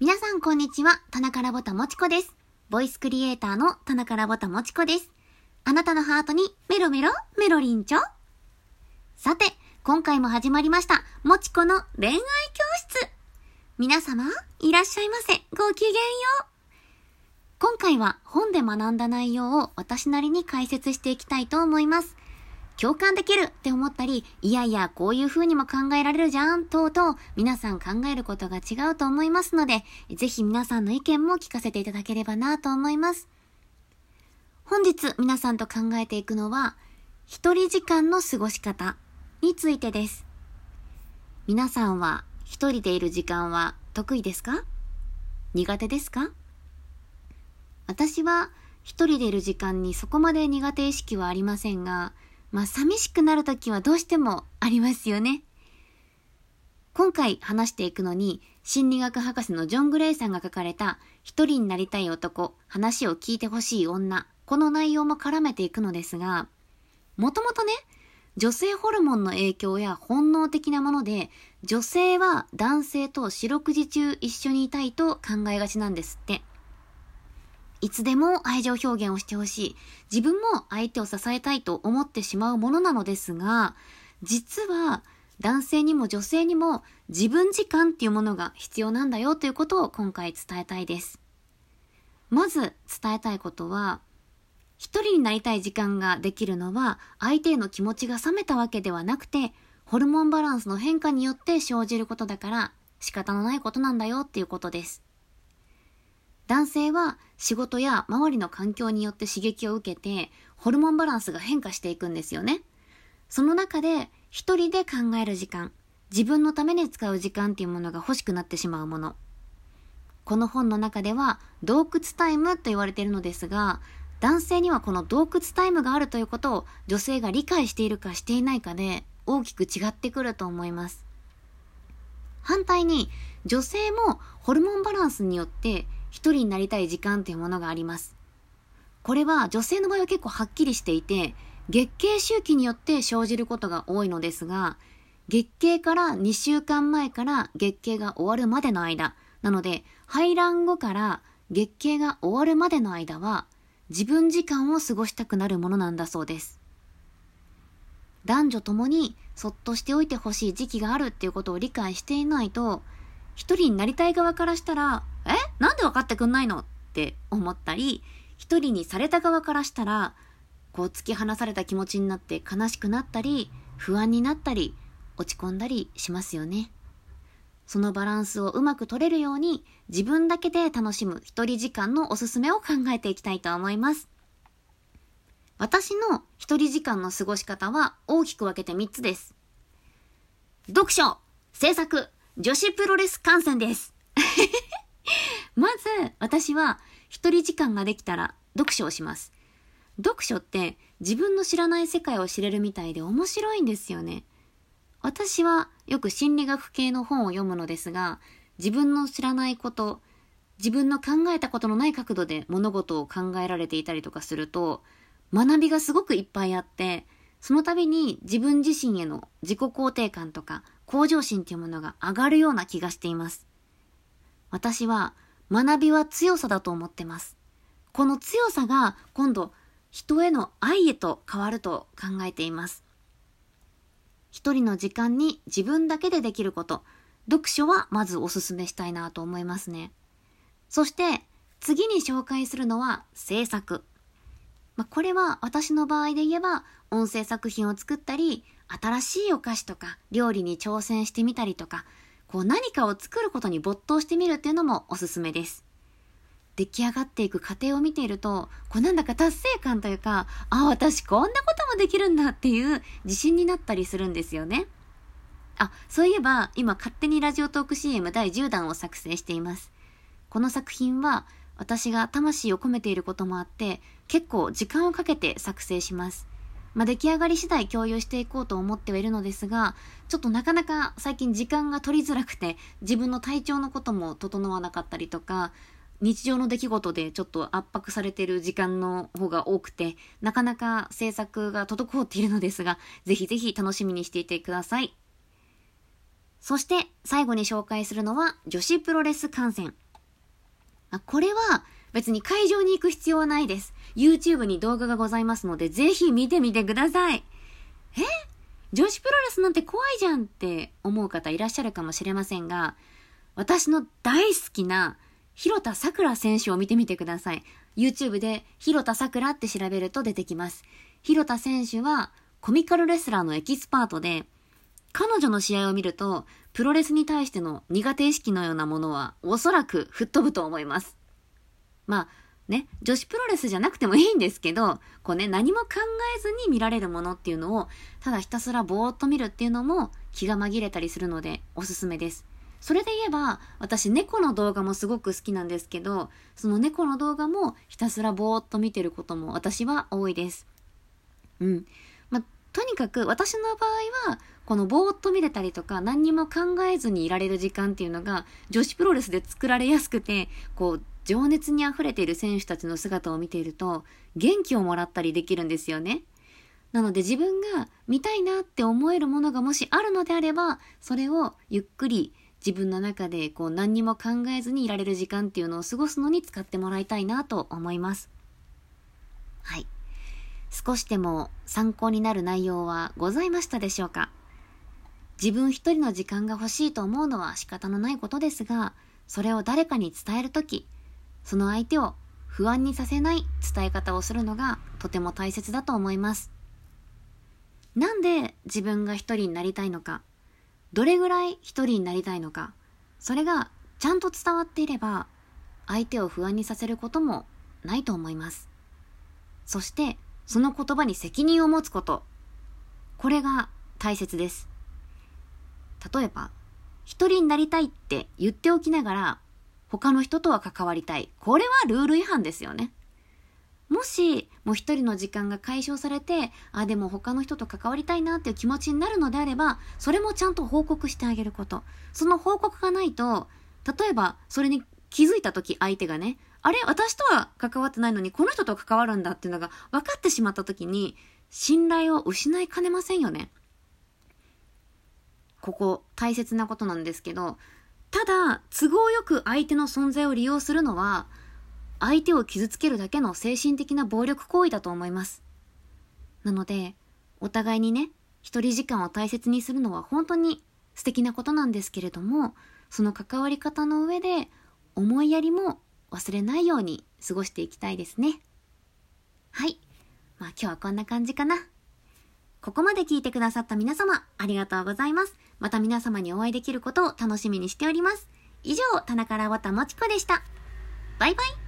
皆さんこんにちは、田中らぼたもちこです。ボイスクリエイターの田中らぼたもちこです。あなたのハートにメロメロ、メロリンチョ。さて、今回も始まりました、もちこの恋愛教室。皆様、いらっしゃいませ。ごきげんよう。今回は本で学んだ内容を私なりに解説していきたいと思います。共感できるって思ったり、いやいや、こういう風にも考えられるじゃん、とうと、皆さん考えることが違うと思いますので、ぜひ皆さんの意見も聞かせていただければなと思います。本日皆さんと考えていくのは、一人時間の過ごし方についてです。皆さんは一人でいる時間は得意ですか？苦手ですか？私は一人でいる時間にそこまで苦手意識はありませんが、まあ寂しくなるときはどうしてもありますよね。今回話していくのに、心理学博士のジョン・グレイさんが書かれた、一人になりたい男、話を聞いてほしい女、この内容も絡めていくのですが、もともとね、女性ホルモンの影響や本能的なもので、女性は男性と四六時中一緒にいたいと考えがちなんですって。いつでも愛情表現をしてほしい。自分も相手を支えたいと思ってしまうものなのですが、実は男性にも女性にも自分時間っていうものが必要なんだよということを今回伝えたいです。まず伝えたいことは、一人になりたい時間ができるのは相手への気持ちが冷めたわけではなくて、ホルモンバランスの変化によって生じることだから仕方のないことなんだよっていうことです。男性は仕事や周りの環境によって刺激を受けて、ホルモンバランスが変化していくんですよね。その中で、一人で考える時間、自分のために使う時間っていうものが欲しくなってしまうもの。この本の中では、洞窟タイムと言われているのですが、男性にはこの洞窟タイムがあるということを女性が理解しているかしていないかで大きく違ってくると思います。反対に女性もホルモンバランスによって一人になりたい時間というものがあります。これは女性の場合は結構はっきりしていて、月経周期によって生じることが多いのですが、月経から2週間前から月経が終わるまでの間、なので排卵後から月経が終わるまでの間は、自分時間を過ごしたくなるものなんだそうです。男女ともにそっとしておいてほしい時期があるっていうことを理解していないと、一人になりたい側からしたら、なんで分かってくんないのって思ったり、一人にされた側からしたら、こう突き放された気持ちになって悲しくなったり、不安になったり、落ち込んだりしますよね。そのバランスをうまく取れるように、自分だけで楽しむ一人時間のおすすめを考えていきたいと思います。私の一人時間の過ごし方は大きく分けて3つです。読書、制作、女子プロレス観戦です。まず、私は一人時間ができたら読書をします。読書って自分の知らない世界を知れるみたいで面白いんですよね。私はよく心理学系の本を読むのですが、自分の知らないこと、自分の考えたことのない角度で物事を考えられていたりとかすると、学びがすごくいっぱいあって、その度に自分自身への自己肯定感とか向上心っていうものが上がるような気がしています。私は学びは強さだと思ってます。この強さが今度人への愛へと変わると考えています。一人の時間に自分だけでできること、読書はまずおすすめしたいなと思いますね。そして次に紹介するのは制作。まあ、これは私の場合で言えば音声作品を作ったり、新しいお菓子とか料理に挑戦してみたりとか、こう何かを作ることに没頭してみるっていうのもおすすめです。出来上がっていく過程を見ていると、こうなんだか達成感というか、あ、私こんなこともできるんだっていう自信になったりするんですよね。あ、そういえば今勝手にラジオトーク CM 第10弾を作成しています。この作品は私が魂を込めていることもあって、結構時間をかけて作成します。まあ、出来上がり次第共有していこうと思ってはいるのですが、ちょっとなかなか最近時間が取りづらくて、自分の体調のことも整わなかったりとか、日常の出来事でちょっと圧迫されてる時間の方が多くて、なかなか制作が滞っているのですが、ぜひぜひ楽しみにしていてください。そして最後に紹介するのは女子プロレス観戦。これは別に会場に行く必要はないです。YouTube に動画がございますので、ぜひ見てみてください。え？女子プロレスなんて怖いじゃんって思う方いらっしゃるかもしれませんが、私の大好きな広田桜選手を見てみてください。YouTube で広田桜って調べると出てきます。広田選手はコミカルレスラーのエキスパートで、彼女の試合を見ると、プロレスに対しての苦手意識のようなものはおそらく吹っ飛ぶと思います。まあ、ね、女子プロレスじゃなくてもいいんですけど、こうね、何も考えずに見られるものっていうのを、ただひたすらぼーっと見るっていうのも気が紛れたりするのでおすすめです。それで言えば、私猫の動画もすごく好きなんですけど、その猫の動画もひたすらぼーっと見てることも私は多いです。うん。まあ、とにかく私の場合は、このぼーっと見れたりとか何にも考えずにいられる時間っていうのが女子プロレスで作られやすくて、こう情熱に溢れている選手たちの姿を見ていると元気をもらったりできるんですよね。なので自分が見たいなって思えるものがもしあるのであれば、それをゆっくり自分の中でこう何にも考えずにいられる時間っていうのを過ごすのに使ってもらいたいなと思います。はい。少しでも参考になる内容はございましたでしょうか？自分一人の時間が欲しいと思うのは仕方のないことですが、それを誰かに伝えるとき、その相手を不安にさせない伝え方をするのがとても大切だと思います。なんで自分が一人になりたいのか、どれぐらい一人になりたいのか、それがちゃんと伝わっていれば、相手を不安にさせることもないと思います。そして、その言葉に責任を持つこと。これが大切です。例えば、一人になりたいって言っておきながら、他の人とは関わりたい。これはルール違反ですよね。もし、もう一人の時間が解消されて、あ、でも他の人と関わりたいなっていう気持ちになるのであれば、それもちゃんと報告してあげること。その報告がないと、例えば、それに気づいた時相手がね、あれ私とは関わってないのに、この人と関わるんだっていうのが分かってしまった時に、信頼を失いかねませんよね。ここ大切なことなんですけど、ただ、都合よく相手の存在を利用するのは、相手を傷つけるだけの精神的な暴力行為だと思います。なので、お互いにね、一人時間を大切にするのは本当に素敵なことなんですけれども、その関わり方の上で、思いやりも忘れないように過ごしていきたいですね。はい。まあ今日はこんな感じかな。ここまで聞いてくださった皆様、ありがとうございます。また皆様にお会いできることを楽しみにしております。以上、田中らわたもちこでした。バイバイ